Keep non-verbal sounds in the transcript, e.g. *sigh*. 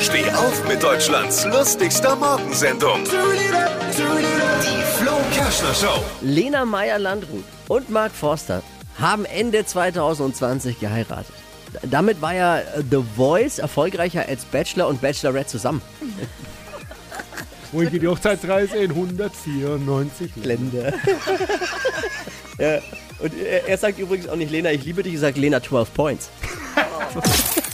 Steh auf mit Deutschlands lustigster Morgensendung. Die Flo Kerschner Show. Lena Meyer-Landrut und Mark Forster haben Ende 2020 geheiratet. Damit war ja The Voice erfolgreicher als Bachelor und Bachelorette zusammen. Wohin geht die Hochzeitsreise? In 194 Länder. *laughs* Ja, und er, er sagt übrigens auch nicht Lena, ich liebe dich, er sagt Lena 12 Points. *laughs*